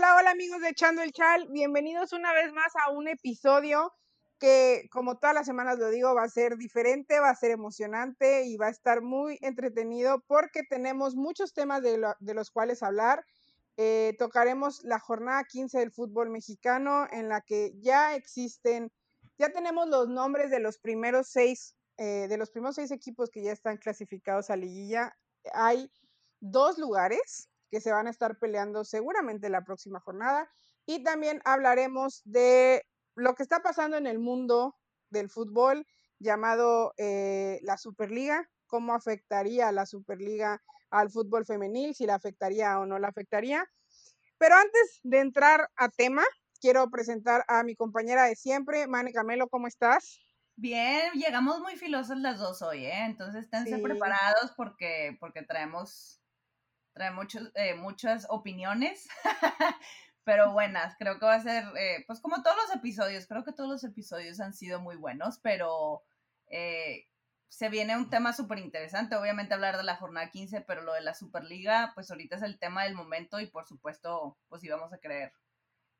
Hola, hola amigos de Echando el Chal, bienvenidos una vez más a un episodio que como todas las semanas lo digo va a ser diferente, va a ser emocionante y va a estar muy entretenido porque tenemos muchos temas de, los cuales hablar. Eh, tocaremos la jornada 15 del fútbol mexicano en la que ya existen, ya tenemos los nombres de los primeros seis, eh, de los primeros seis equipos que ya están clasificados a liguilla. Hay dos lugares, que se van a estar peleando seguramente la próxima jornada. Y también hablaremos de lo que está pasando en el mundo del fútbol llamado eh, la Superliga, cómo afectaría la Superliga al fútbol femenil, si la afectaría o no la afectaría. Pero antes de entrar a tema, quiero presentar a mi compañera de siempre, Mane Camelo, ¿cómo estás? Bien, llegamos muy filosas las dos hoy, ¿eh? Entonces esténse preparados porque, porque traemos trae muchos, eh, muchas opiniones, pero buenas. Creo que va a ser, eh, pues como todos los episodios, creo que todos los episodios han sido muy buenos, pero eh, se viene un tema súper interesante. Obviamente hablar de la jornada 15, pero lo de la Superliga, pues ahorita es el tema del momento y por supuesto, pues íbamos a querer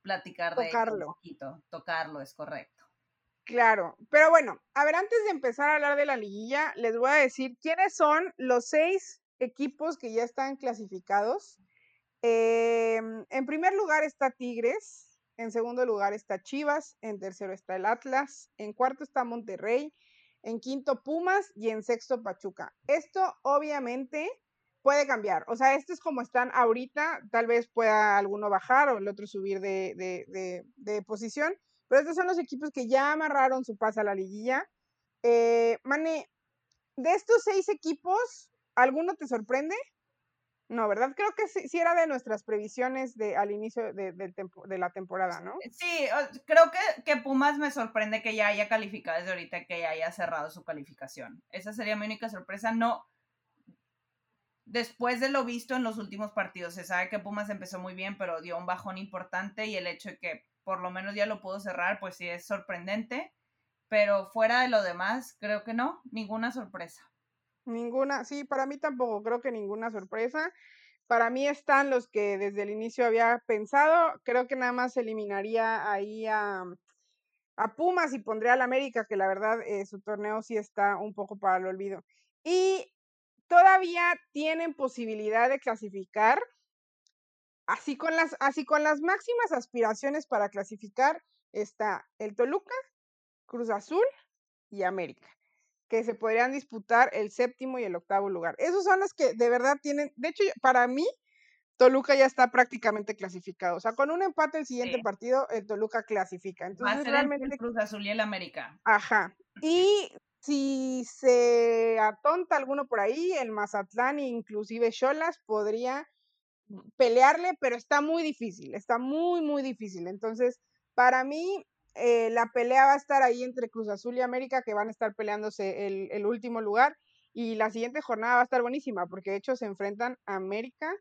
platicar de tocarlo. un poquito. Tocarlo, es correcto. Claro, pero bueno, a ver, antes de empezar a hablar de la liguilla, les voy a decir quiénes son los seis equipos que ya están clasificados. Em, en primer lugar está Tigres, en segundo lugar está Chivas, en tercero está el Atlas, en cuarto está Monterrey, en quinto Pumas y en sexto Pachuca. Esto obviamente puede cambiar, o sea, esto es como están ahorita, tal vez pueda alguno bajar o el otro subir de, posición, pero estos son los equipos que ya amarraron su pase a la liguilla. Eh, Mane, de estos seis equipos, ¿Alguno te sorprende? No, ¿verdad? Creo que sí, era de nuestras previsiones de, al inicio de, de, la temporada, ¿no? Sí, creo que, que, Pumas me sorprende que ya haya calificado desde ahorita, que ya haya cerrado su calificación. Esa sería mi única sorpresa. No, después de lo visto en los últimos partidos, se sabe que Pumas empezó muy bien, pero dio un bajón importante y el hecho de que por lo menos ya lo pudo cerrar, pues sí es sorprendente. Pero fuera de lo demás, creo que no, ninguna sorpresa. Ninguna, sí, para mí tampoco, creo que ninguna sorpresa. Para mí están los que desde el inicio había pensado. Creo que nada más eliminaría ahí a, a Pumas y pondría al América, que la verdad eh, su torneo sí está un poco para el olvido. Y todavía tienen posibilidad de clasificar, así con las, así con las máximas aspiraciones para clasificar, está el Toluca, Cruz Azul y América que se podrían disputar el séptimo y el octavo lugar. Esos son los que de verdad tienen, de hecho, para mí, Toluca ya está prácticamente clasificado. O sea, con un empate el siguiente partido, el Toluca clasifica. Entonces, Va a ser realmente... el Cruz Azul y el América. Ajá. Y si se atonta alguno por ahí, el Mazatlán e inclusive Cholas podría pelearle, pero está muy difícil, está muy, muy difícil. Entonces, para mí, eh, la pelea va a estar ahí entre Cruz Azul y América, que van a estar peleándose el, último lugar. Y la siguiente jornada va a estar buenísima, porque de hecho se enfrentan América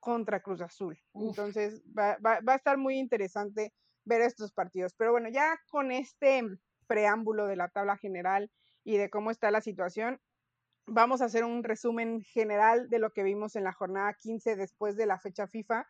contra Cruz Azul. Entonces va, a estar muy interesante ver estos partidos. Pero bueno, ya con este preámbulo de la tabla general y de cómo está la situación, vamos a hacer un resumen general de lo que vimos en la jornada 15 después de la fecha FIFA.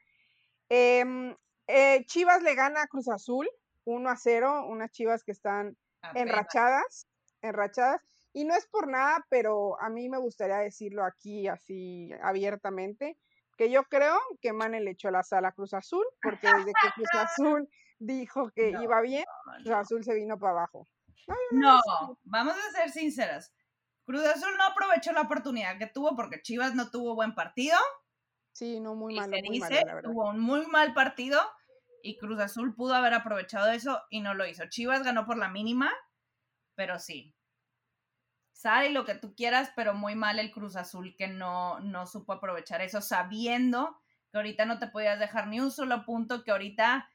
Em, eh, Chivas le gana a Cruz Azul 1 a 0, unas chivas que están enrachadas, enrachadas. Y no es por nada, pero a mí me gustaría decirlo aquí así abiertamente, que yo creo que Mane le echó la sala a Cruz Azul, porque desde que Cruz Azul dijo que iba bien, Cruz Azul se vino para abajo. No, vamos a ser sinceras. Cruz Azul no aprovechó la oportunidad que tuvo porque Chivas no tuvo buen partido. Sí, no, muy mal. Muy tuvo un muy mal partido y Cruz Azul pudo haber aprovechado eso y no lo hizo. Chivas ganó por la mínima, pero sí. Sale lo que tú quieras, pero muy mal el Cruz Azul que no, no supo aprovechar eso, sabiendo que ahorita no te podías dejar ni un solo punto, que ahorita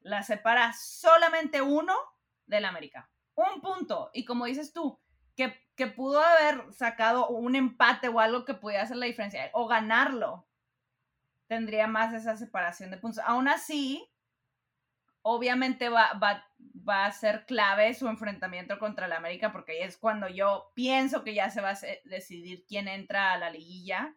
la separa solamente uno del América. Un punto. Y como dices tú, que, que pudo haber sacado un empate o algo que pudiera hacer la diferencia, o ganarlo, tendría más esa separación de puntos. Aún así, obviamente va, va, a ser clave su enfrentamiento contra el América, porque ahí es cuando yo pienso que ya se va a decidir quién entra a la liguilla.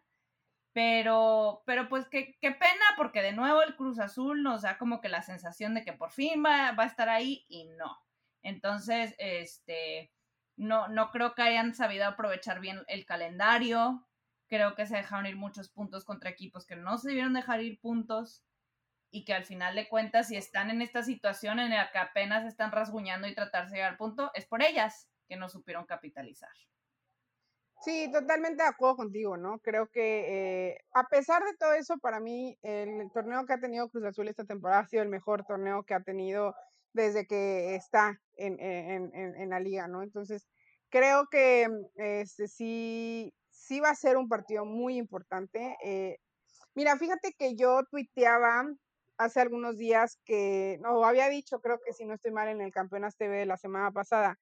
Pero, pero pues qué, qué pena, porque de nuevo el Cruz Azul nos da como que la sensación de que por fin va, va a estar ahí y no. Entonces, este, no, no creo que hayan sabido aprovechar bien el calendario. Creo que se dejaron ir muchos puntos contra equipos que no se debieron dejar ir puntos y que al final de cuentas, si están en esta situación en la que apenas están rasguñando y tratarse de llegar al punto, es por ellas que no supieron capitalizar. Sí, totalmente de acuerdo contigo, ¿no? Creo que eh, a pesar de todo eso, para mí el torneo que ha tenido Cruz Azul esta temporada ha sido el mejor torneo que ha tenido desde que está en, en, en, la liga, ¿no? Entonces, creo que este, sí, sí va a ser un partido muy importante. Eh, mira, fíjate que yo tuiteaba hace algunos días que, no, había dicho, creo que si no estoy mal, en el Campeonas TV de la semana pasada,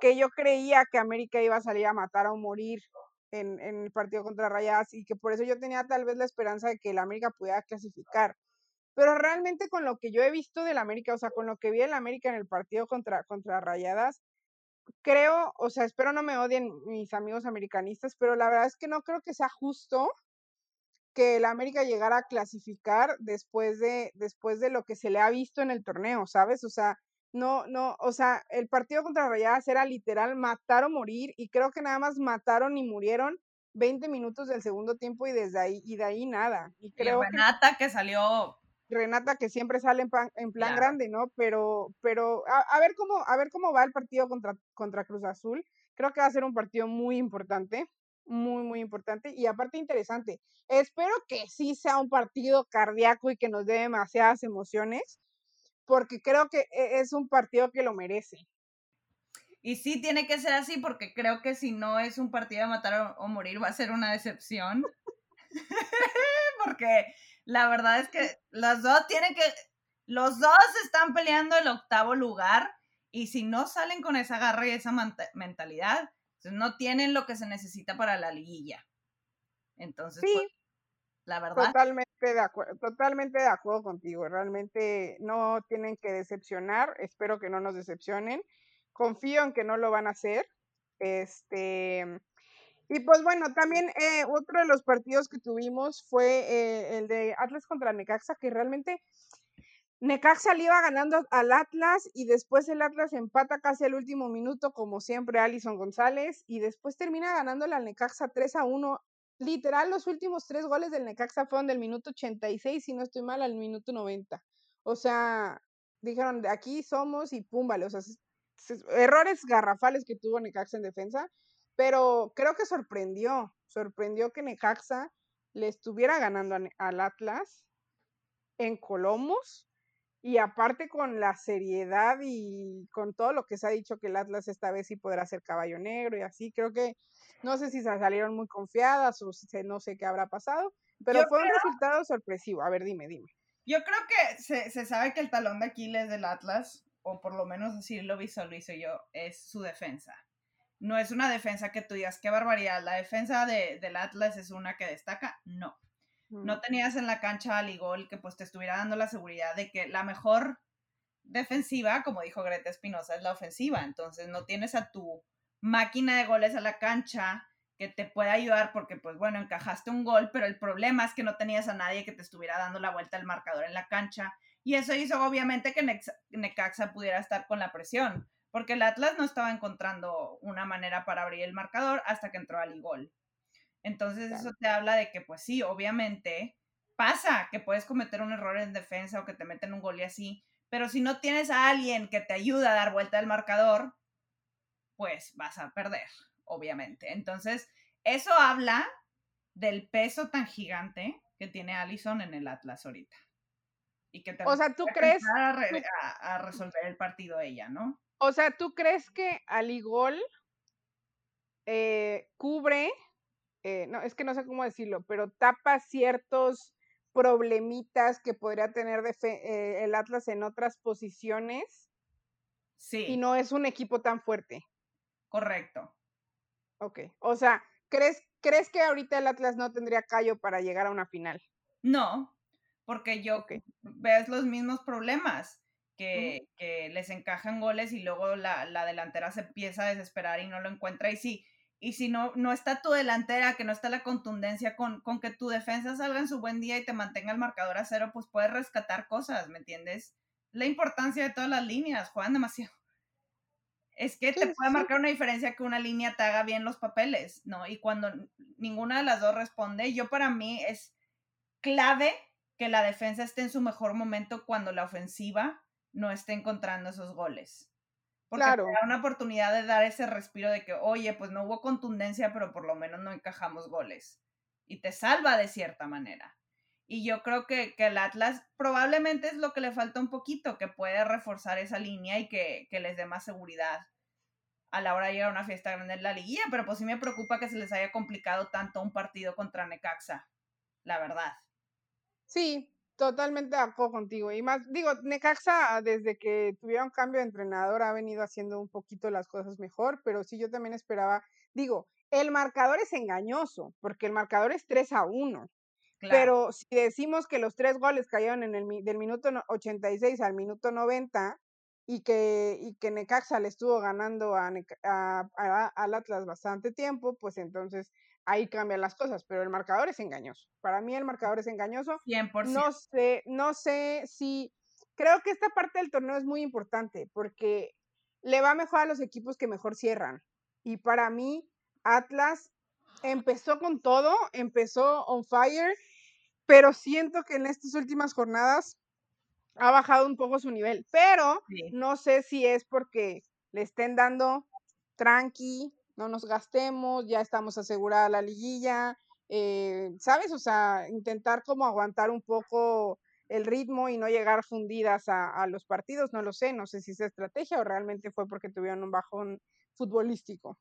que yo creía que América iba a salir a matar o morir en, en, el partido contra Rayadas y que por eso yo tenía tal vez la esperanza de que el América pudiera clasificar. Pero realmente con lo que yo he visto del América, o sea, con lo que vi el América en el partido contra, contra Rayadas, creo, o sea, espero no me odien mis amigos americanistas, pero la verdad es que no creo que sea justo que el América llegara a clasificar después de, después de lo que se le ha visto en el torneo, ¿sabes? O sea, no, no, o sea, el partido contra Rayadas era literal matar o morir y creo que nada más mataron y murieron 20 minutos del segundo tiempo y desde ahí, y de ahí nada. Y creo Renata que, salió Renata que siempre sale en, en plan grande, ¿no? Pero, pero a, ver cómo, a ver cómo va el partido contra, contra Cruz Azul. Creo que va a ser un partido muy importante, muy, muy importante y aparte interesante. Espero que sí sea un partido cardíaco y que nos dé demasiadas emociones, porque creo que e, es un partido que lo merece. Y sí tiene que ser así porque creo que si no es un partido de matar o, morir va a ser una decepción. porque la verdad es que los dos tienen que, los dos están peleando el octavo lugar y si no salen con esa garra y esa mentalidad, pues no tienen lo que se necesita para la liguilla. Entonces, sí, pues, la verdad. Totalmente de, acuerdo, totalmente de acuerdo contigo. Realmente no tienen que decepcionar. Espero que no nos decepcionen. Confío en que no lo van a hacer. Este. Y pues bueno, también eh, otro de los partidos que tuvimos fue eh, el de Atlas contra Necaxa, que realmente Necaxa le iba ganando al Atlas y después el Atlas empata casi al último minuto, como siempre, Alison González, y después termina ganándole al Necaxa 3 a 1 literal los últimos tres goles del Necaxa fueron del minuto 86, si no estoy mal, al minuto 90. O sea, dijeron, de aquí somos y pum, vale. O sea, errores garrafales que tuvo Necaxa en defensa, pero creo que sorprendió, sorprendió que Necaxa le estuviera ganando al Atlas en Colomos y aparte con la seriedad y con todo lo que se ha dicho que el Atlas esta vez sí podrá ser caballo negro y así, creo que no sé si se salieron muy confiadas o no sé qué habrá pasado, pero fue un resultado sorpresivo. A ver, dime, dime. Yo creo que se, se, sabe que el talón de Aquiles del Atlas, o por lo menos así lo visualizo yo, es su defensa. No es una defensa que tú digas, qué barbaridad, la defensa de, del Atlas es una que destaca, no. No tenías en la cancha al Igol que pues te estuviera dando la seguridad de que la mejor defensiva, como dijo Greta Espinosa, es la ofensiva. Entonces no tienes a tu máquina de goles a la cancha que te pueda ayudar porque, pues bueno, encajaste un gol, pero el problema es que no tenías a nadie que te estuviera dando la vuelta al marcador en la cancha. Y eso hizo obviamente que Necaxa pudiera estar con la presión, porque el Atlas no estaba encontrando una manera para abrir el marcador hasta que entró al gol. Entonces eso te habla de que, pues sí, obviamente pasa que puedes cometer un error en defensa o que te meten un gol y así, pero si no tienes a alguien que te ayude a dar vuelta al marcador, pues vas a perder, obviamente. Entonces, eso habla del peso tan gigante que tiene Allison en el Atlas ahorita. Y que o sea, ¿tú crees a, resolver el partido ella, ¿no? O sea, ¿tú crees que Aligol eh, cubre, eh, no, es que no sé cómo decirlo, pero tapa ciertos problemitas que podría tener eh, el Atlas en otras posiciones? Sí. Y no es un equipo tan fuerte. Correcto. Ok. O sea, ¿crees, ¿crees que ahorita el Atlas no tendría callo para llegar a una final? No, porque yo ves los mismos problemas, que, que, les encajan goles y luego la, la, delantera se empieza a desesperar y no lo encuentra. Y sí, y si no, no está tu delantera, que no está la contundencia, con, con que tu defensa salga en su buen día y te mantenga el marcador a cero, pues puedes rescatar cosas, ¿me entiendes? La importancia de todas las líneas, juegan demasiado. Es que te puede marcar una diferencia que una línea te haga bien los papeles, ¿no? Y cuando ninguna de las dos responde, yo para mí es clave que la defensa esté en su mejor momento cuando la ofensiva no esté encontrando esos goles. Porque claro. te da una oportunidad de dar ese respiro de que, oye, pues no hubo contundencia, pero por lo menos no encajamos goles. Y te salva de cierta manera. Y yo creo que, que el Atlas probablemente es lo que le falta un poquito, que puede reforzar esa línea y que, que les dé más seguridad a la hora de llegar a una fiesta grande en la liguilla. Pero pues sí me preocupa que se les haya complicado tanto un partido contra Necaxa, la verdad. Sí, totalmente de acuerdo contigo. Y más, digo, Necaxa, desde que tuvieron cambio de entrenador, ha venido haciendo un poquito las cosas mejor, pero sí, yo también esperaba, digo, el marcador es engañoso, porque el marcador es 3 a 1. Pero si decimos que los tres goles cayeron en el del minuto 86 al minuto 90 y que, y que Necaxa le estuvo ganando a, a, al Atlas bastante tiempo, pues entonces ahí cambian las cosas, pero el marcador es engañoso. Para mí el marcador es engañoso. 100%. No sé, no sé si creo que esta parte del torneo es muy importante porque le va mejor a los equipos que mejor cierran. Y para mí Atlas empezó con todo, empezó on fire, pero siento que en estas últimas jornadas ha bajado un poco su nivel, pero no sé si es porque le estén dando tranqui, no nos gastemos, ya estamos asegurada la liguilla, eh, ¿sabes? O sea, intentar como aguantar un poco el ritmo y no llegar fundidas a, los partidos, no lo sé, no sé si es estrategia o realmente fue porque tuvieron un bajón futbolístico.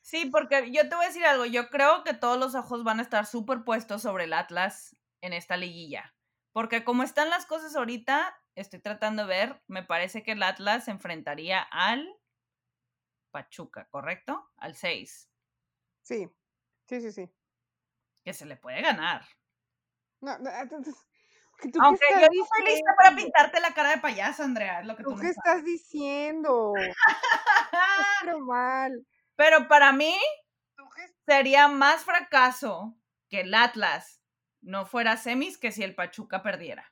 Sí, porque yo te voy a decir algo, yo creo que todos los ojos van a estar súper puestos sobre el Atlas en esta liguilla, porque como están las cosas ahorita, estoy tratando de ver, me parece que el Atlas se enfrentaría al Pachuca, ¿correcto? Al 6. Sí, sí, sí, sí. Que se le puede ganar. No, no entonces, ¿tú Aunque yo no estoy lista para pintarte la cara de payaso, Andrea, es lo que tú, ¿Tú qué estás diciendo? Pero mal. Pero para mí sería más fracaso que el Atlas no fuera semis que si el Pachuca perdiera.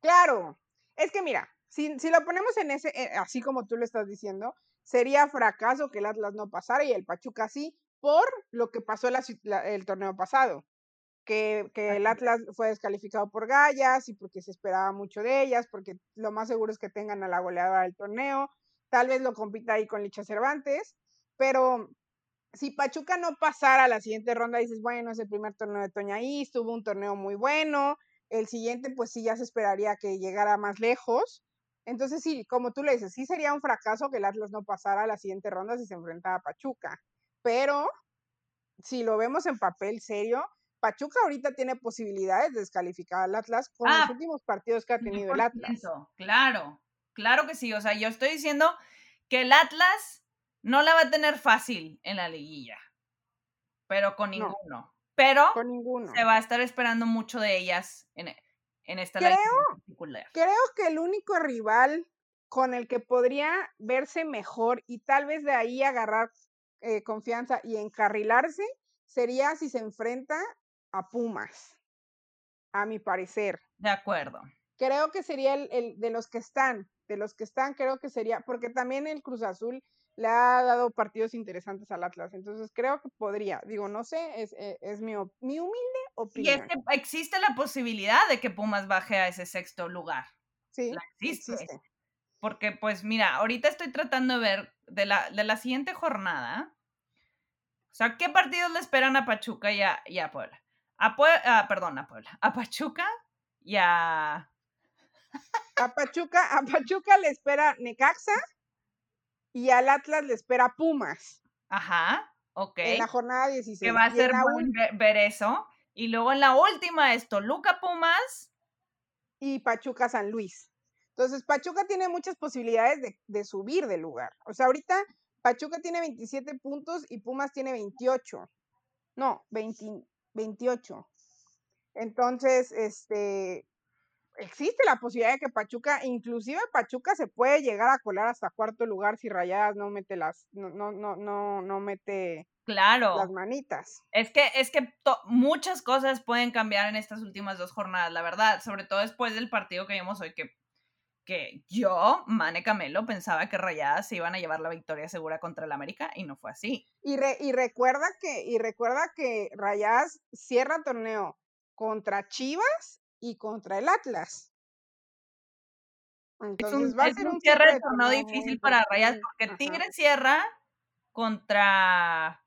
Claro, es que mira, si, si lo ponemos en ese, eh, así como tú lo estás diciendo, sería fracaso que el Atlas no pasara y el Pachuca sí, por lo que pasó el torneo pasado, que, que, el Atlas fue descalificado por Gallas y porque se esperaba mucho de ellas, porque lo más seguro es que tengan a la goleadora del torneo, tal vez lo compita ahí con Licha Cervantes, pero si Pachuca no pasara a la siguiente ronda, dices, bueno, es el primer torneo de Toña ahí, tuvo un torneo muy bueno, el siguiente pues sí ya se esperaría que llegara más lejos, entonces, sí, como tú le dices, sí sería un fracaso que el Atlas no pasara a la siguiente ronda si se enfrentaba a Pachuca. Pero si lo vemos en papel serio, Pachuca ahorita tiene posibilidades de descalificar al Atlas con los ah, últimos partidos que ha tenido el Atlas. Claro, claro que sí. O sea, yo estoy diciendo que el Atlas no la va a tener fácil en la liguilla, pero con ninguno. pero con ninguno. se va a estar esperando mucho de ellas en, en esta creo, Creo que el único rival con el que podría verse mejor y tal vez de ahí agarrar eh, confianza y encarrilarse sería si se enfrenta a Pumas, a mi parecer. De acuerdo. Creo que sería el, el de los que están, de los que están, creo que sería, porque también el Cruz Azul le ha dado partidos interesantes al Atlas. Entonces creo que podría, digo, no sé, es, eh, es, mi, mi, humilde opinión. Y es que existe la posibilidad de que Pumas baje a ese sexto lugar. Sí, existe. Porque, pues mira, ahorita estoy tratando de ver de la, de la siguiente jornada. O sea, ¿qué partidos le esperan a Pachuca y a, y a Puebla? A Puebla, perdón, a Puebla. A Pachuca y a... A Pachuca, a Pachuca le espera Necaxa y al Atlas le espera Pumas. Ajá, ok. En la jornada 16. Que va a ser bueno ver eso. Y luego en la última es Toluca Pumas. Y Pachuca San Luis. Entonces, Pachuca tiene muchas posibilidades de, subir de lugar. O sea, ahorita Pachuca tiene 27 puntos y Pumas tiene 28. No, 28. Entonces, este, existe la posibilidad de que Pachuca, inclusive Pachuca se puede llegar a colar hasta cuarto lugar si Rayadas no mete las, no, no, no, no, no mete Claro. las manitas. Es que, es que muchas cosas pueden cambiar en estas últimas dos jornadas, la verdad, sobre todo después del partido que vimos hoy, que, que yo, Mane Camelo, pensaba que Rayadas se iban a llevar la victoria segura contra el América y no fue así. Y, y recuerda que, y recuerda que Rayadas cierra torneo contra Chivas y contra el Atlas. Entonces un, va a ser un, cierre de torneo difícil para Rayadas porque Tigre cierra contra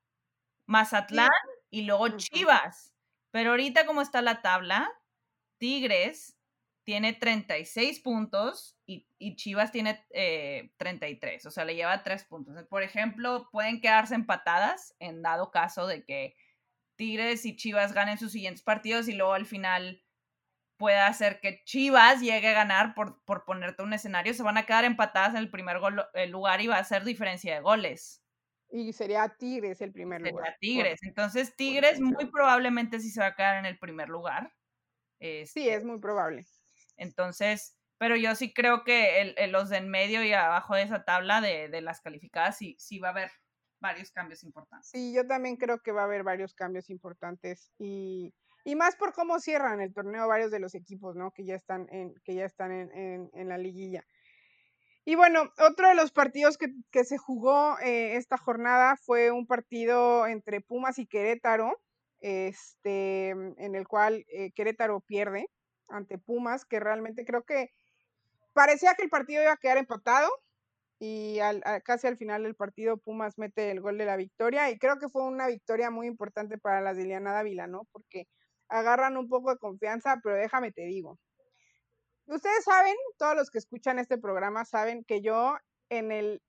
Mazatlán y luego Chivas. Pero ahorita como está la tabla, Tigres tiene 36 puntos y, Chivas tiene 33, eh, o sea, le lleva 3 puntos. Por ejemplo, pueden quedarse empatadas en dado caso de que Tigres y Chivas ganen sus siguientes partidos y luego al final pueda hacer que Chivas llegue a ganar por, por ponerte un escenario, se van a quedar empatadas en el primer lugar y va a ser diferencia de goles. Y sería Tigres el primer sería lugar. Tigres. Entonces, Tigres muy probablemente sí se va a quedar en el primer lugar. sí, este es muy probable. Entonces, pero yo sí creo que el, los de en medio y abajo de esa tabla de, de, las calificadas sí, sí va a haber varios cambios importantes. Sí, yo también creo que va a haber varios cambios importantes y, y más por cómo cierran el torneo varios de los equipos, ¿no? Que ya están en, que ya están en, en, la liguilla. Y bueno, otro de los partidos que, que se jugó eh, esta jornada fue un partido entre Pumas y Querétaro, este, en el cual eh, Querétaro pierde ante Pumas, que realmente creo que parecía que el partido iba a quedar empatado y al, casi al final del partido Pumas mete el gol de la victoria y creo que fue una victoria muy importante para las de Dávila, ¿no? Porque agarran un poco de confianza, pero déjame te digo, Ustedes saben, todos los que escuchan este programa saben que yo en el,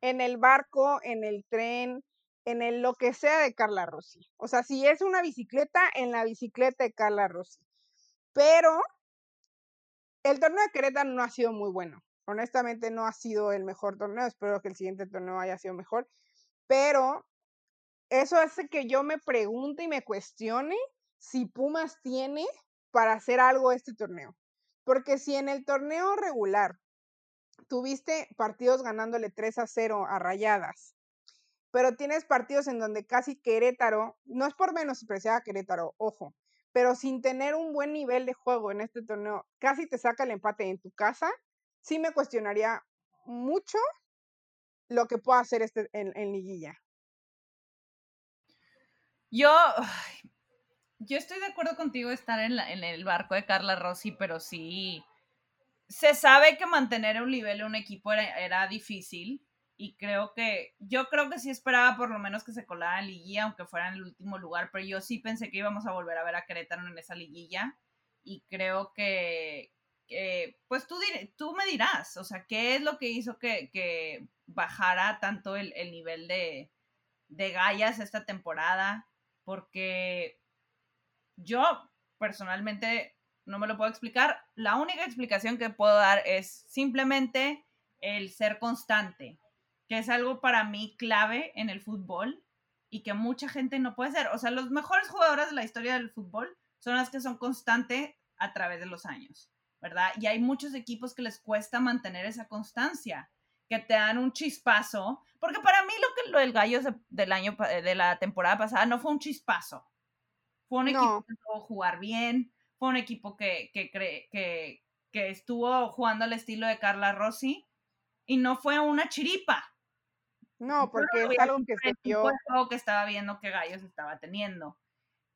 en el barco, en el tren, en el lo que sea de Carla Rossi. O sea, si es una bicicleta, en la bicicleta de Carla Rossi. Pero el torneo de Querétaro no ha sido muy bueno. Honestamente no ha sido el mejor torneo. Espero que el siguiente torneo haya sido mejor. Pero eso hace que yo me pregunte y me cuestione si Pumas tiene para hacer algo este torneo. Porque si en el torneo regular tuviste partidos ganándole 3 a 0 a Rayadas, pero tienes partidos en donde casi Querétaro, no es por menos a Querétaro, ojo, pero sin tener un buen nivel de juego en este torneo, casi te saca el empate en tu casa, sí me cuestionaría mucho lo que pueda hacer este en, liguilla. Yo, yo estoy de acuerdo contigo estar en, en el barco de Carla Rossi, pero sí, se sabe que mantener un nivel en un equipo era, difícil y creo que, yo creo que sí esperaba por lo menos que se colara en liguilla, aunque fuera en el último lugar, pero yo sí pensé que íbamos a volver a ver a Querétaro en esa liguilla y creo que, pues tú, tú me dirás, o sea, ¿qué es lo que hizo que, bajara tanto el, el nivel de, de gallas esta temporada? Porque yo personalmente no me lo puedo explicar. La única explicación que puedo dar es simplemente el ser constante, que es algo para mí clave en el fútbol y que mucha gente no puede ser. O sea, los mejores jugadores de la historia del fútbol son las que son constantes a través de los años, ¿verdad? Y hay muchos equipos que les cuesta mantener esa constancia, que te dan un chispazo, porque para mí lo que lo del gallo del año de la temporada pasada no fue un chispazo, fue un equipo que pudo jugar bien, fue un equipo que, que, que, que estuvo jugando al estilo de Carla Rossi y no fue una chiripa. No, porque es algo que se vio. que estaba viendo que Gallos estaba teniendo.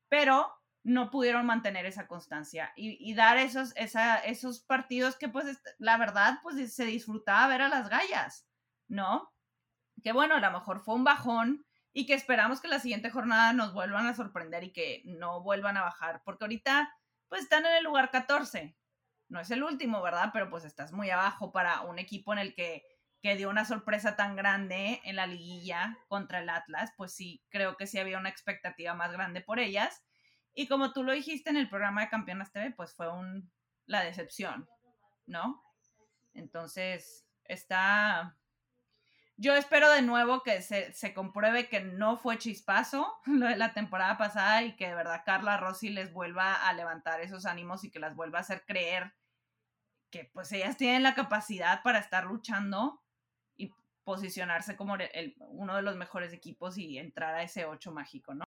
Pero no pudieron mantener esa constancia y, y dar esos, esa, esos partidos que, pues, la verdad, pues se disfrutaba ver a las gallas, ¿no? Que bueno, a lo mejor fue un bajón, y que esperamos que la siguiente jornada nos vuelvan a sorprender y que no vuelvan a bajar, porque ahorita pues están en el lugar 14. No es el último, ¿verdad? Pero pues estás muy abajo para un equipo en el que, que dio una sorpresa tan grande en la liguilla contra el Atlas, pues sí, creo que sí había una expectativa más grande por ellas. Y como tú lo dijiste en el programa de Campeonas TV, pues fue un, la decepción, ¿no? Entonces, está, yo espero de nuevo que se, se, compruebe que no fue chispazo lo de la temporada pasada y que de verdad Carla Rossi les vuelva a levantar esos ánimos y que las vuelva a hacer creer que pues ellas tienen la capacidad para estar luchando y posicionarse como el, uno de los mejores equipos y entrar a ese 8 mágico, ¿no?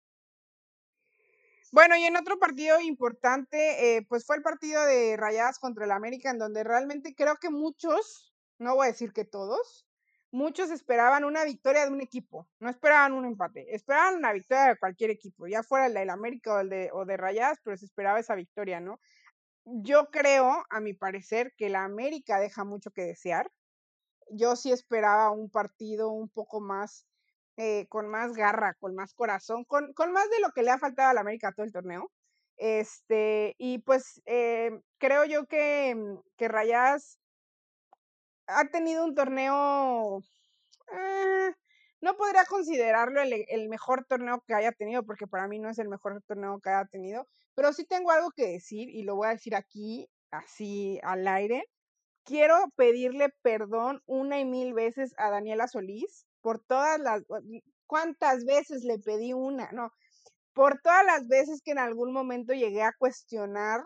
Bueno, y en otro partido importante, eh, pues fue el partido de Rayadas contra el América, en donde realmente creo que muchos, no voy a decir que todos, muchos esperaban una victoria de un equipo, no esperaban un empate, esperaban una victoria de cualquier equipo, ya fuera el del América o el de, o de Rayadas, pero se esperaba esa victoria, ¿no? Yo creo, a mi parecer, que la América deja mucho que desear. Yo sí esperaba un partido un poco más, eh, con más garra, con más corazón, con, con, más de lo que le ha faltado a la América todo el torneo. Este, y pues eh, creo yo que, que ha tenido un torneo, eh, no podría considerarlo el, el, mejor torneo que haya tenido, porque para mí no es el mejor torneo que haya tenido, pero sí tengo algo que decir y lo voy a decir aquí, así al aire. Quiero pedirle perdón una y mil veces a Daniela Solís por todas las, ¿cuántas veces le pedí una? No, por todas las veces que en algún momento llegué a cuestionar,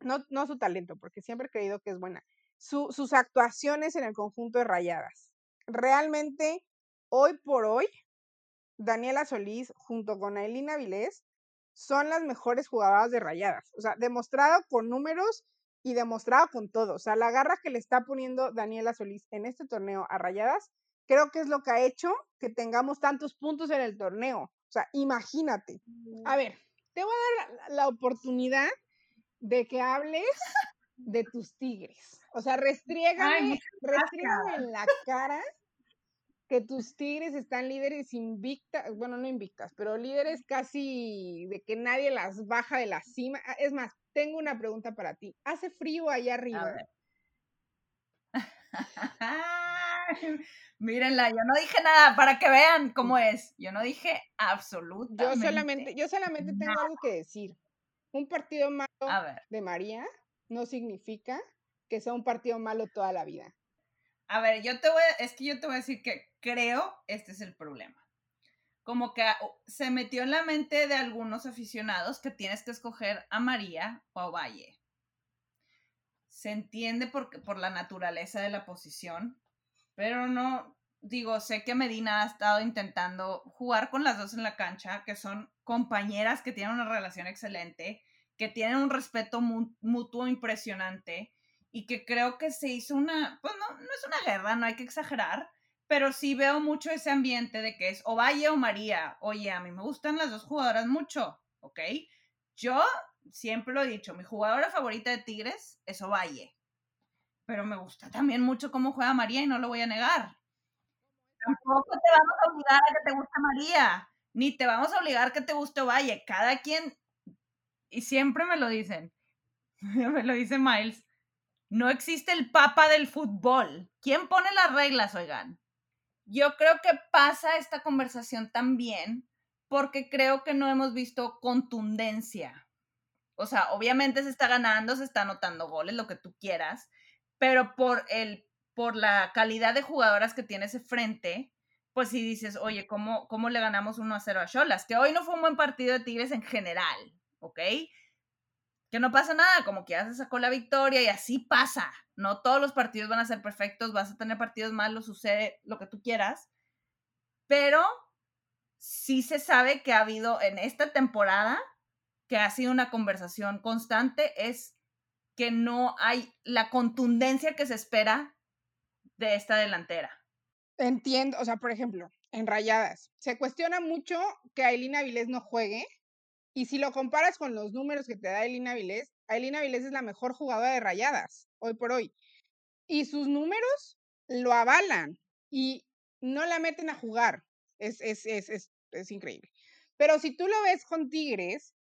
no, no su talento, porque siempre he creído que es buena, su, sus actuaciones en el conjunto de Rayadas. Realmente, hoy por hoy, Daniela Solís junto con Ailina Vilés son las mejores jugadoras de Rayadas. O sea, demostrado con números y demostrado con todo. O sea, la garra que le está poniendo Daniela Solís en este torneo a Rayadas, creo que es lo que ha hecho que tengamos tantos puntos en el torneo. O sea, imagínate. A ver, te voy a dar la, la oportunidad de que hables de tus tigres. O sea, restriégame, restriégame en la cara que tus tigres están líderes invictas, bueno, no invictas, pero líderes casi de que nadie las baja de la cima. Ah, es más, tengo una pregunta para ti. ¿Hace frío allá arriba? Mírenla, yo no dije nada para que vean cómo es. Yo no dije absolutamente. Yo solamente, yo solamente tengo algo que decir. Un partido malo de María no significa que sea un partido malo toda la vida. A ver, yo te voy, es que yo te voy a decir que creo este es el problema. Como que se metió en la mente de algunos aficionados que tienes que escoger a María o a Valle. Se entiende por, por la naturaleza de la posición, pero no, digo, sé que Medina ha estado intentando jugar con las dos en la cancha, que son compañeras que tienen una relación excelente, que tienen un respeto mutuo impresionante y que creo que se hizo una, pues no, no es una guerra, no hay que exagerar, pero sí veo mucho ese ambiente de que es o Valle o María. Oye, a mí me gustan las dos jugadoras mucho, ¿ok? Yo siempre lo he dicho, mi jugadora favorita de Tigres es Ovalle, pero me gusta también mucho cómo juega María y no lo voy a negar. Tampoco te vamos a obligar a que te guste María, ni te vamos a obligar a que te guste Ovalle. Cada quien, y siempre me lo dicen, me lo dice Miles, no existe el papa del fútbol. ¿Quién pone las reglas, oigan? Yo creo que pasa esta conversación también porque creo que no hemos visto contundencia. O sea, obviamente se está ganando, se está anotando goles, lo que tú quieras, pero por el por la calidad de jugadoras que tiene ese frente, pues si dices, oye, ¿cómo, ¿cómo le ganamos 1 a 0 a Cholas? Que hoy no fue un buen partido de Tigres en general, ¿ok? que no pasa nada, como que ya se sacó la victoria y así pasa. No todos los partidos van a ser perfectos, vas a tener partidos malos, sucede lo que tú quieras, pero sí se sabe que ha habido en esta temporada, que ha sido una conversación constante, es que no hay la contundencia que se espera de esta delantera. Entiendo, o sea, por ejemplo, en Rayadas, se cuestiona mucho que Ailina Vilés no juegue y si lo comparas con los números que te da Elina Vilés, Elina Vilés es la mejor jugadora de rayadas hoy por hoy. Y sus números lo avalan y no la meten a jugar. Es, es, es, es, es increíble. Pero si tú lo ves con Tigres,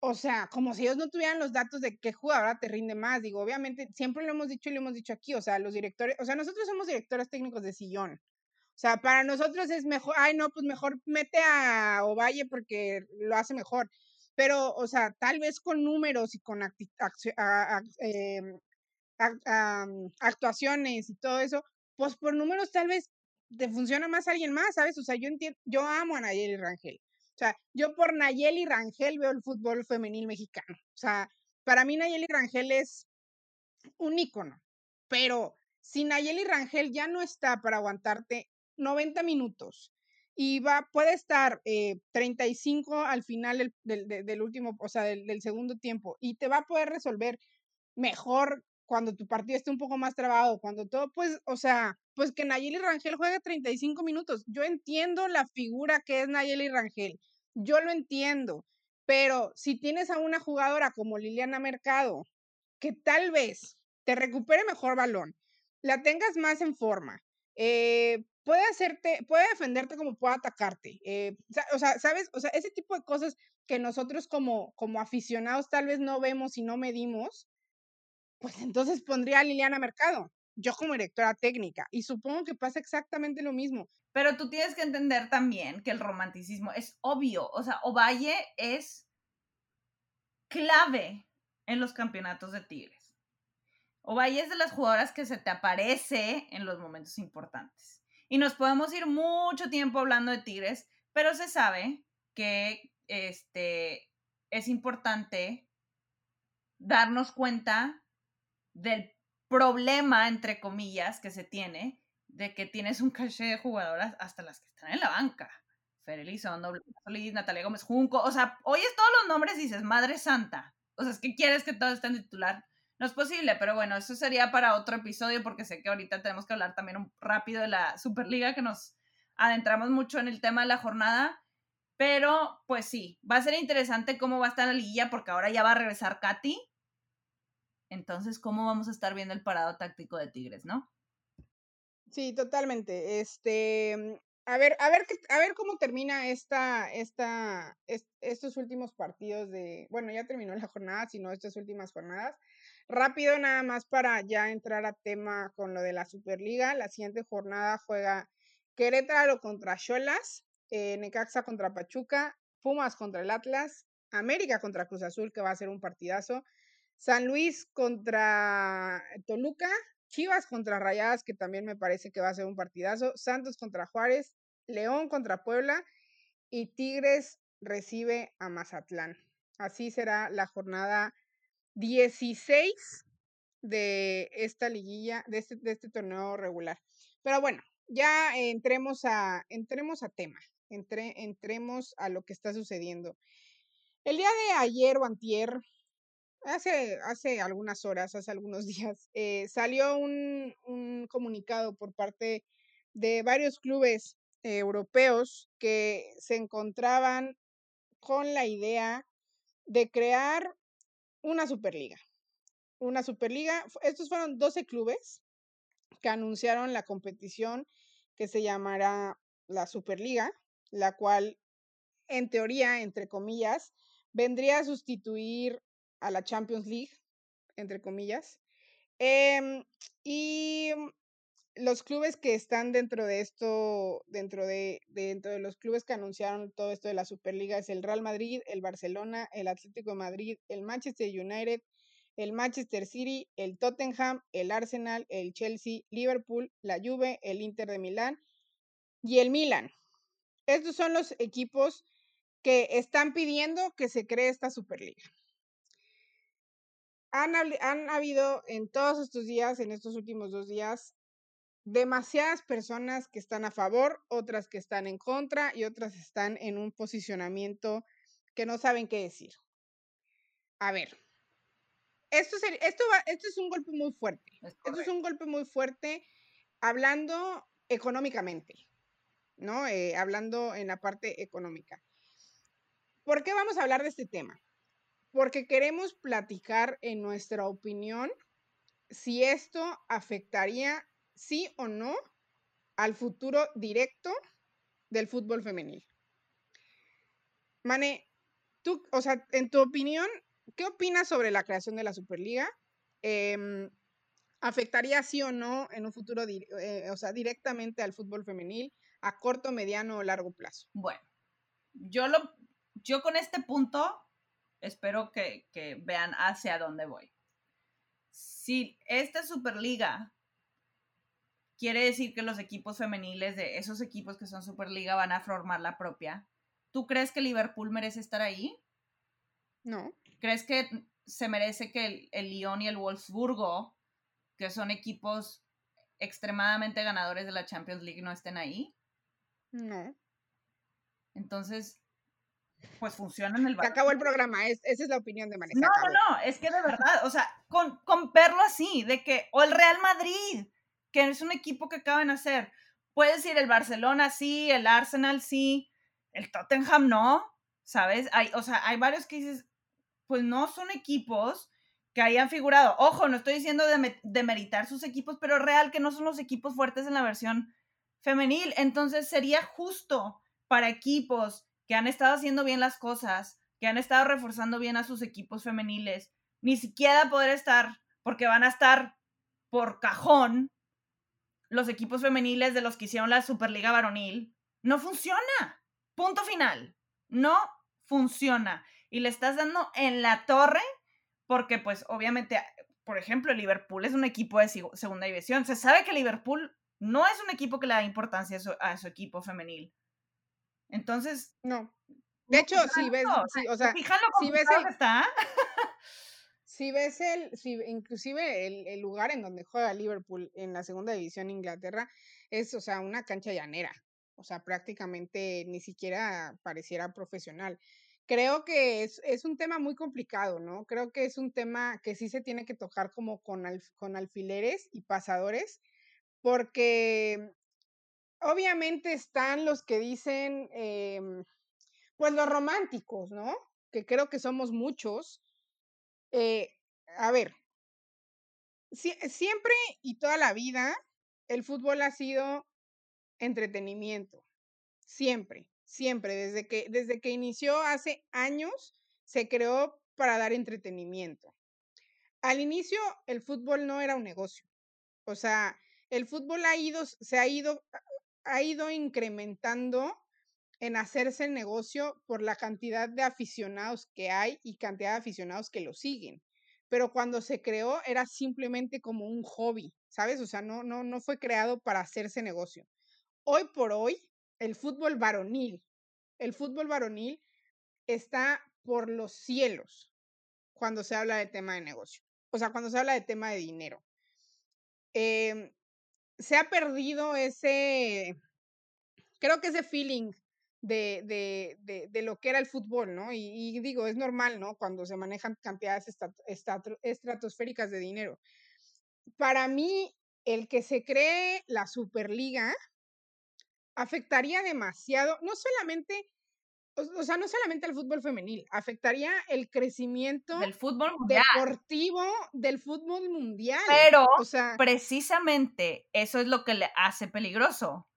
o sea, como si ellos no tuvieran los datos de qué jugadora te rinde más. Digo, obviamente, siempre lo hemos dicho y lo hemos dicho aquí. O sea, los directores, o sea, nosotros somos directores técnicos de sillón. O sea, para nosotros es mejor, ay, no, pues mejor mete a Ovalle porque lo hace mejor pero, o sea, tal vez con números y con em, actuaciones y todo eso, pues por números tal vez te funciona más alguien más, ¿sabes? O sea, yo entiendo, yo amo a Nayeli Rangel. O sea, yo por Nayeli Rangel veo el fútbol femenil mexicano. O sea, para mí Nayeli Rangel es un ícono, pero si Nayeli Rangel ya no está para aguantarte 90 minutos y va, puede estar 35 eh, al final del, último, o sea, del, segundo tiempo y te va a poder resolver mejor cuando tu partido esté un poco más trabado, cuando todo, pues, o sea, pues que Nayeli Rangel juegue 35 minutos. Yo entiendo la figura que es Nayeli Rangel, yo lo entiendo, pero si tienes a una jugadora como Liliana Mercado, que tal vez te recupere mejor balón, la tengas más en forma, eh, puede hacerte, puede defenderte como puede atacarte. Eh, o sea, ¿sabes? O sea, ese tipo de cosas que nosotros como, como aficionados tal vez no vemos y no medimos, pues entonces pondría a Liliana Mercado, yo como directora técnica, y supongo que pasa exactamente lo mismo. Pero tú tienes que entender también que el romanticismo es obvio, o sea, Ovalle es clave en los campeonatos de Tigres. Ovalle es de las jugadoras que se te aparece en los momentos importantes. Y nos podemos ir mucho tiempo hablando de Tigres, pero se sabe que este, es importante darnos cuenta del problema, entre comillas, que se tiene de que tienes un caché de jugadoras hasta las que están en la banca. Fer Elizondo, Solís, Natalia Gómez Junco. O sea, oyes todos los nombres y dices, Madre Santa. O sea, es que quieres que todos estén titular no es posible, pero bueno, eso sería para otro episodio porque sé que ahorita tenemos que hablar también rápido de la Superliga, que nos adentramos mucho en el tema de la jornada. Pero pues sí, va a ser interesante cómo va a estar la liguilla porque ahora ya va a regresar Katy. Entonces, ¿cómo vamos a estar viendo el parado táctico de Tigres, no? Sí, totalmente. Este, a ver, a ver, a ver cómo termina esta, esta, estos últimos partidos de, bueno, ya terminó la jornada, sino estas últimas jornadas. Rápido nada más para ya entrar a tema con lo de la Superliga. La siguiente jornada juega Querétaro contra Cholas, eh, Necaxa contra Pachuca, Pumas contra el Atlas, América contra Cruz Azul, que va a ser un partidazo, San Luis contra Toluca, Chivas contra Rayadas, que también me parece que va a ser un partidazo, Santos contra Juárez, León contra Puebla y Tigres recibe a Mazatlán. Así será la jornada 16 de esta liguilla, de este, de este torneo regular. Pero bueno, ya entremos a, entremos a tema, entre, entremos a lo que está sucediendo. El día de ayer o antier, hace, hace algunas horas, hace algunos días, eh, salió un, un, comunicado por parte de varios clubes europeos que se encontraban con la idea de crear una Superliga. Una Superliga. Estos fueron 12 clubes que anunciaron la competición que se llamará la Superliga, la cual, en teoría, entre comillas, vendría a sustituir a la Champions League, entre comillas. Em, y los clubes que están dentro de esto, dentro de, dentro de los clubes que anunciaron todo esto de la Superliga es el Real Madrid, el Barcelona, el Atlético de Madrid, el Manchester United, el Manchester City, el Tottenham, el Arsenal, el Chelsea, Liverpool, la Juve, el Inter de Milán y el Milan. Estos son los equipos que están pidiendo que se cree esta Superliga. Han, han habido en todos estos días, en estos últimos dos días, demasiadas personas que están a favor, otras que están en contra y otras están en un posicionamiento que no saben qué decir. A ver, esto, esto, esto es un golpe muy fuerte. esto es un golpe muy fuerte hablando económicamente, ¿no? Eh, hablando en la parte económica. ¿Por qué vamos a hablar de este tema? Porque queremos platicar en nuestra opinión si esto afectaría sí o no al futuro directo del fútbol femenil. Mane, tú, o sea, en tu opinión, ¿qué opinas sobre la creación de la Superliga? Em, ¿Afectaría sí o no en un futuro, eh, o sea, directamente al fútbol femenil a corto, mediano o largo plazo? Bueno, yo, lo, yo con este punto espero que, que vean hacia dónde voy. Si esta Superliga quiere decir que los equipos femeniles de esos equipos que son Superliga van a formar la propia. ¿Tú crees que Liverpool merece estar ahí? No. ¿Crees que se merece que el, el Lyon y el Wolfsburgo, que son equipos extremadamente ganadores de la Champions League no estén ahí. No. Entonces, pues funciona en el Se acabó el programa, esa es la opinión de María. No, no, no, es que de verdad, o sea, con, con verlo así, de que, o el Real Madrid, que es un equipo que acaban de hacer, puedes decir el Barcelona sí, el Arsenal sí, el Tottenham no, ¿sabes? Hay, o sea, hay varios que dices, pues no son equipos que hayan figurado. Ojo, no estoy diciendo de, de meritar sus equipos, pero real que no son los equipos fuertes en la versión femenil. Entonces sería justo para equipos que han estado haciendo bien las cosas, que han estado reforzando bien a sus equipos femeniles, ni siquiera poder estar, porque van a estar por cajón los equipos femeniles de los que hicieron la Superliga varonil. No funciona. Punto final. No funciona. Y le estás dando en la torre porque pues obviamente, por ejemplo, Liverpool es un equipo de segunda división. Se sabe que Liverpool no es un equipo que le da importancia a su equipo femenil. Entonces. No. De hecho, si ves, o sea, si ves el, está? Si ves el, si inclusive el, el, lugar en donde juega Liverpool en la segunda división Inglaterra es, o sea, una cancha llanera. O sea, prácticamente ni siquiera pareciera profesional. Creo que es, es un tema muy complicado, ¿no? Creo que es un tema que sí se tiene que tocar como con, con alfileres y pasadores, porque obviamente están los que dicen, em, pues los románticos, ¿no? Que creo que somos muchos. Eh, a ver, siempre y toda la vida el fútbol ha sido entretenimiento. Siempre, siempre. Desde que, desde que inició hace años, se creó para dar entretenimiento. Al inicio, el fútbol no era un negocio. O sea, el fútbol ha ido, se ha ido ha ido incrementando en hacerse el negocio por la cantidad de aficionados que hay y cantidad de aficionados que lo siguen. Pero cuando se creó era simplemente como un hobby, ¿sabes? O sea, no, no, no fue creado para hacerse negocio. Hoy por hoy, el fútbol varonil, el fútbol varonil está por los cielos cuando se habla de tema de negocio. O sea, cuando se habla de tema de dinero. Eh, se ha perdido ese, creo que ese feeling de, de, de, lo que era el fútbol, ¿no? Y, digo, es normal, ¿no? Cuando se manejan cantidades estratosféricas de dinero. Para mí, el que se cree la Superliga afectaría demasiado, no solamente o, sea, no solamente al fútbol femenil, afectaría el crecimiento del fútbol deportivo del fútbol mundial. Pero o sea, precisamente eso es lo que le hace peligroso.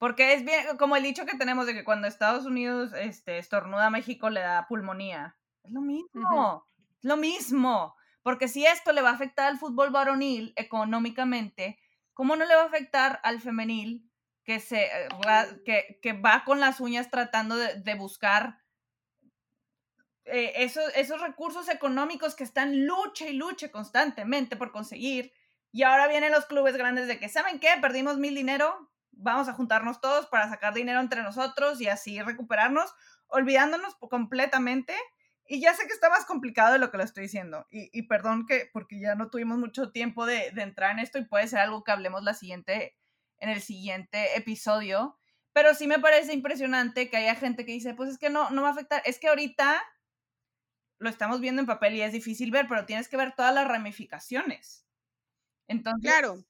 Porque es bien, como el dicho que tenemos de que cuando Estados Unidos este, estornuda a México le da pulmonía. Es lo mismo, es lo mismo. Porque si esto le va a afectar al fútbol varonil económicamente, ¿cómo no le va a afectar al femenil que, se, eh, que, va con las uñas tratando de, buscar eh, esos, esos recursos económicos que están lucha y lucha constantemente por conseguir. Y ahora vienen los clubes grandes de que, ¿saben qué? Perdimos mil dinero, vamos a juntarnos todos para sacar dinero entre nosotros y así recuperarnos, olvidándonos completamente. Y ya sé que está más complicado de lo que lo estoy diciendo. Y, perdón que, porque ya no tuvimos mucho tiempo de, de, entrar en esto y puede ser algo que hablemos la siguiente en el siguiente episodio. Pero sí me parece impresionante que haya gente que dice, pues es que no, no va a afectar. Es que ahorita lo estamos viendo en papel y es difícil ver, pero tienes que ver todas las ramificaciones. Entonces, claro.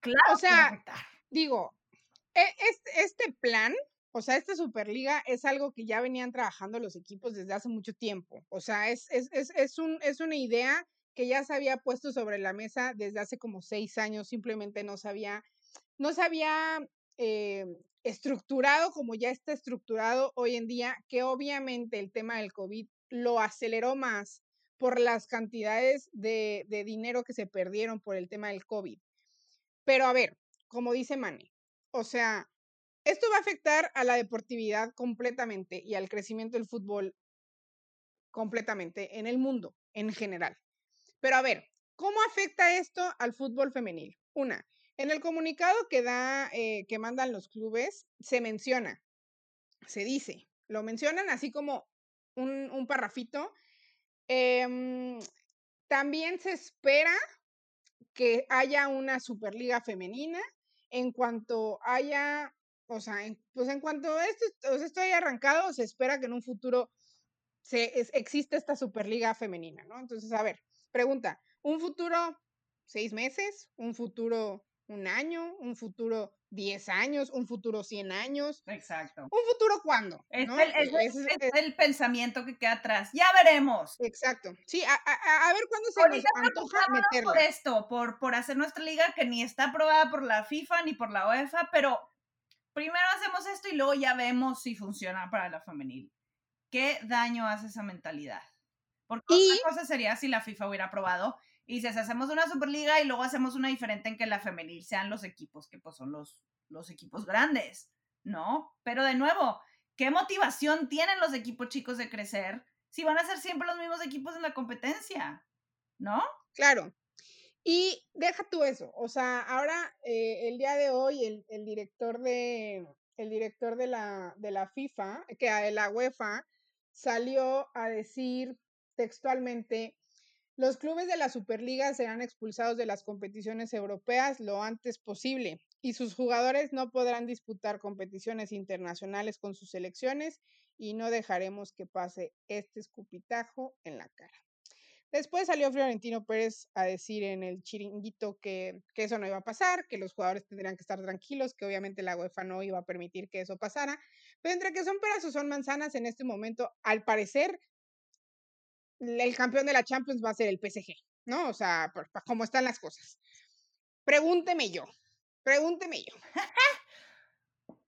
Claro. O sea, digo, este, este plan, o sea, esta Superliga es algo que ya venían trabajando los equipos desde hace mucho tiempo. O sea, es, es, es, es, un, es una idea que ya se había puesto sobre la mesa desde hace como seis años, simplemente no se había no se había eh, estructurado como ya está estructurado hoy en día, que obviamente el tema del COVID lo aceleró más por las cantidades de, de dinero que se perdieron por el tema del COVID. Pero a ver, como dice Mane, o sea, esto va a afectar a la deportividad completamente y al crecimiento del fútbol completamente en el mundo en general. Pero a ver, ¿cómo afecta esto al fútbol femenil? Una, en el comunicado que da, eh, que mandan los clubes, se menciona, se dice, lo mencionan así como un, un parrafito. Em, también se espera que haya una superliga femenina, en cuanto haya, o sea, pues en cuanto esto, esto haya arrancado, se espera que en un futuro se, existe esta superliga femenina, ¿no? Entonces, a ver, pregunta, ¿un futuro seis meses? ¿Un futuro un año? ¿Un futuro 10 años, un futuro 100 años. Exacto. ¿Un futuro cuándo? Es, el, pensamiento que queda atrás. Ya veremos. Exacto. Sí, a, ver cuándo se nos antoja meterlo. Por esto, por, por hacer nuestra liga que ni está aprobada por la FIFA ni por la UEFA, pero primero hacemos esto y luego ya vemos si funciona para la femenil. ¿Qué daño hace esa mentalidad? Porque otra cosa sería si la FIFA hubiera aprobado y si hacemos una Superliga y luego hacemos una diferente en que la femenil sean los equipos que pues son los, los equipos grandes, ¿no? Pero de nuevo, ¿qué motivación tienen los equipos chicos de crecer si van a ser siempre los mismos equipos en la competencia? ¿No? Claro. Y deja tú eso, o sea, ahora eh, el día de hoy el, el director de el director de la, de la FIFA, que de la UEFA, salió a decir textualmente los clubes de la Superliga serán expulsados de las competiciones europeas lo antes posible y sus jugadores no podrán disputar competiciones internacionales con sus selecciones y no dejaremos que pase este escupitajo en la cara. Después salió Florentino Pérez a decir en el chiringuito que, que, eso no iba a pasar, que los jugadores tendrían que estar tranquilos, que obviamente la UEFA no iba a permitir que eso pasara. Pero entre que son peras o son manzanas, en este momento, al parecer, el campeón de la Champions va a ser el PSG, ¿no? O sea, por, cómo están las cosas. Pregúnteme yo, pregúnteme yo.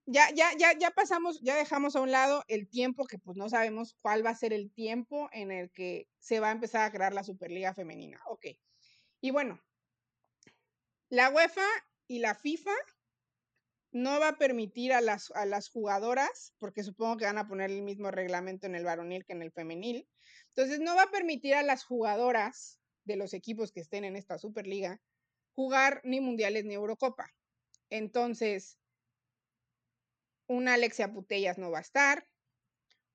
ya, ya, ya, ya pasamos, ya dejamos a un lado el tiempo que pues no sabemos cuál va a ser el tiempo en el que se va a empezar a crear la Superliga Femenina. Ok. Y bueno, la UEFA y la FIFA no va a permitir a las, a las jugadoras, porque supongo que van a poner el mismo reglamento en el varonil que en el femenil, entonces, no va a permitir a las jugadoras de los equipos que estén en esta Superliga jugar ni mundiales ni Eurocopa. Entonces, una Alexia Putellas no va a estar,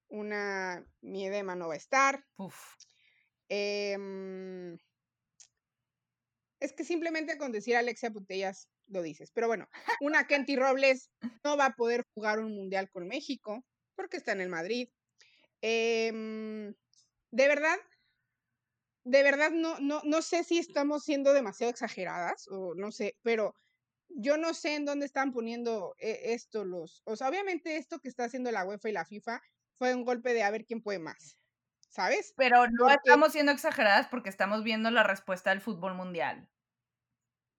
una Miedema no va a estar. Em, es que simplemente con decir Alexia Putellas lo dices. Pero bueno, una Kenty Robles no va a poder jugar un mundial con México porque está en el Madrid. Eh, de verdad, de verdad no, no, no sé si estamos siendo demasiado exageradas o no sé, pero yo no sé en dónde están poniendo eh, esto los, o sea, obviamente esto que está haciendo la UEFA y la FIFA fue un golpe de a ver quién puede más, ¿sabes? Pero no estamos siendo exageradas porque estamos viendo la respuesta del fútbol mundial.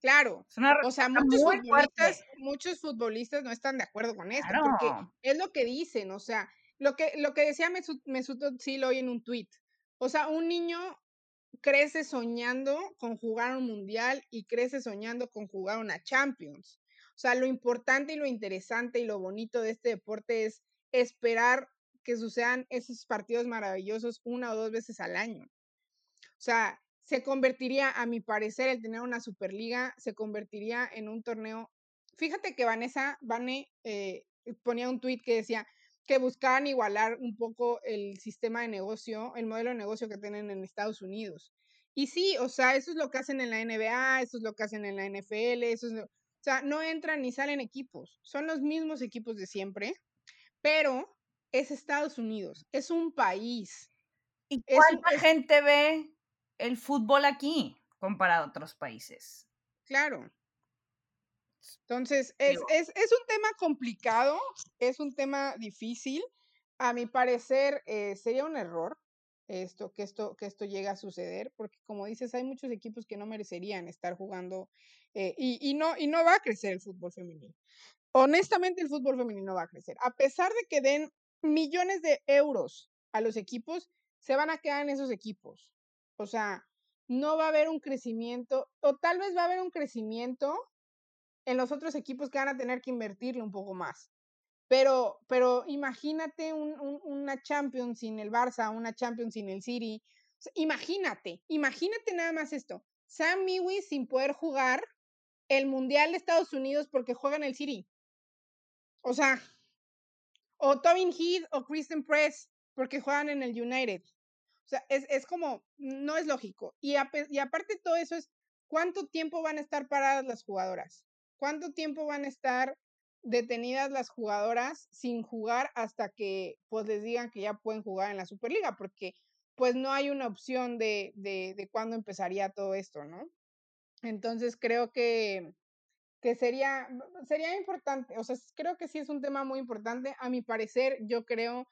Claro, o sea, muchos futbolistas, muchos futbolistas no están de acuerdo con esto, porque es lo que dicen, o sea, lo que, lo que decía Mesut, Mesut Özil hoy en un tweet, o sea, un niño crece soñando con jugar un mundial y crece soñando con jugar una Champions. O sea, lo importante y lo interesante y lo bonito de este deporte es esperar que sucedan esos partidos maravillosos una o dos veces al año. O sea, se convertiría, a mi parecer, el tener una Superliga, se convertiría en un torneo. Fíjate que Vanessa, Vane, eh, ponía un tweet que decía, que buscaban igualar un poco el sistema de negocio, el modelo de negocio que tienen en Estados Unidos. Y sí, o sea, eso es lo que hacen en la NBA, eso es lo que hacen en la NFL, eso es o sea, no entran ni salen equipos, son los mismos equipos de siempre, pero es Estados Unidos, es un país. ¿Y cuánta gente ve el fútbol aquí comparado a otros países? Claro. Entonces, es, es, es, un tema complicado, es un tema difícil. A mi parecer, eh, sería un error esto, que, esto, que esto llegue a suceder, porque como dices, hay muchos equipos que no merecerían estar jugando eh, y, y, no, y no va a crecer el fútbol femenino. Honestamente, el fútbol femenino va a crecer. A pesar de que den millones de euros a los equipos, se van a quedar en esos equipos. O sea, no va a haber un crecimiento, o tal vez va a haber un crecimiento en los otros equipos que van a tener que invertirle un poco más. Pero, pero imagínate una Champions sin el Barça, una Champions sin el City. imagínate, imagínate nada más esto. Sam Mewy sin poder jugar el Mundial de Estados Unidos porque juega en el City. O sea, o Tobin Heath o Kristen Press porque juegan en el United. O sea, es, como, no es lógico. Y, y aparte todo eso es ¿cuánto tiempo van a estar paradas las jugadoras? ¿Cuánto tiempo van a estar detenidas las jugadoras sin jugar hasta que pues les digan que ya pueden jugar en la Superliga? Porque pues no hay una opción de, de, de cuándo empezaría todo esto, ¿no? Entonces creo que, que sería, sería importante, o sea, creo que sí es un tema muy importante. A mi parecer, yo creo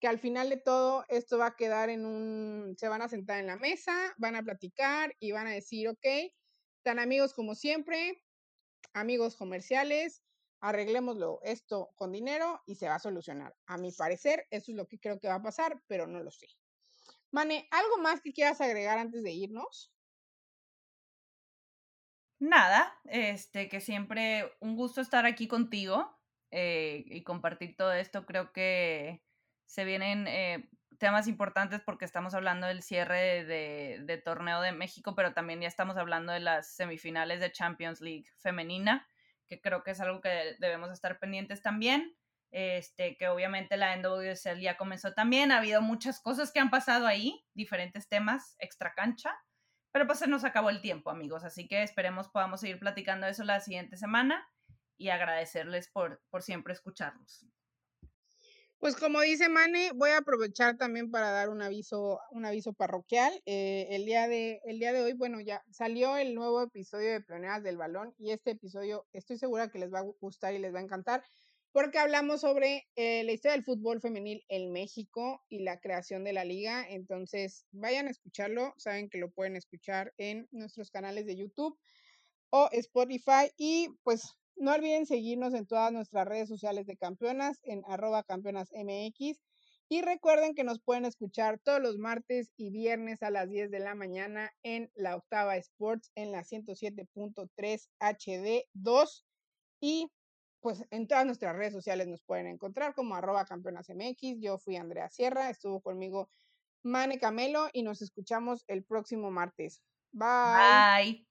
que al final de todo esto va a quedar en un, se van a sentar en la mesa, van a platicar y van a decir, ok, tan amigos como siempre, amigos comerciales, arreglémoslo esto con dinero y se va a solucionar. A mi parecer, eso es lo que creo que va a pasar, pero no lo sé. Mane, ¿algo más que quieras agregar antes de irnos? Nada, este, que siempre un gusto estar aquí contigo eh, y compartir todo esto. Creo que se vienen eh, temas importantes porque estamos hablando del cierre de, torneo de México, pero también ya estamos hablando de las semifinales de Champions League femenina, que creo que es algo que debemos estar pendientes también. Este, que obviamente la NWSL ya comenzó también, ha habido muchas cosas que han pasado ahí, diferentes temas extra cancha, pero pues se nos acabó el tiempo, amigos, así que esperemos podamos seguir platicando eso la siguiente semana y agradecerles por, por siempre escucharnos. Pues como dice Mane, voy a aprovechar también para dar un aviso, un aviso parroquial. Eh, el, día de, el día de hoy, bueno, ya salió el nuevo episodio de Pioneras del Balón y este episodio estoy segura que les va a gustar y les va a encantar porque hablamos sobre eh, la historia del fútbol femenil en México y la creación de la liga. Entonces, vayan a escucharlo. Saben que lo pueden escuchar en nuestros canales de YouTube o Spotify. Y pues no olviden seguirnos en todas nuestras redes sociales de campeonas, en arroba campeonas MX. Y recuerden que nos pueden escuchar todos los martes y viernes a las 10 de la mañana en la Octava Sports en la 107.3 HD2. Y pues en todas nuestras redes sociales nos pueden encontrar como arroba campeonas MX. Yo fui Andrea Sierra, estuvo conmigo Mane Camelo y nos escuchamos el próximo martes. Bye.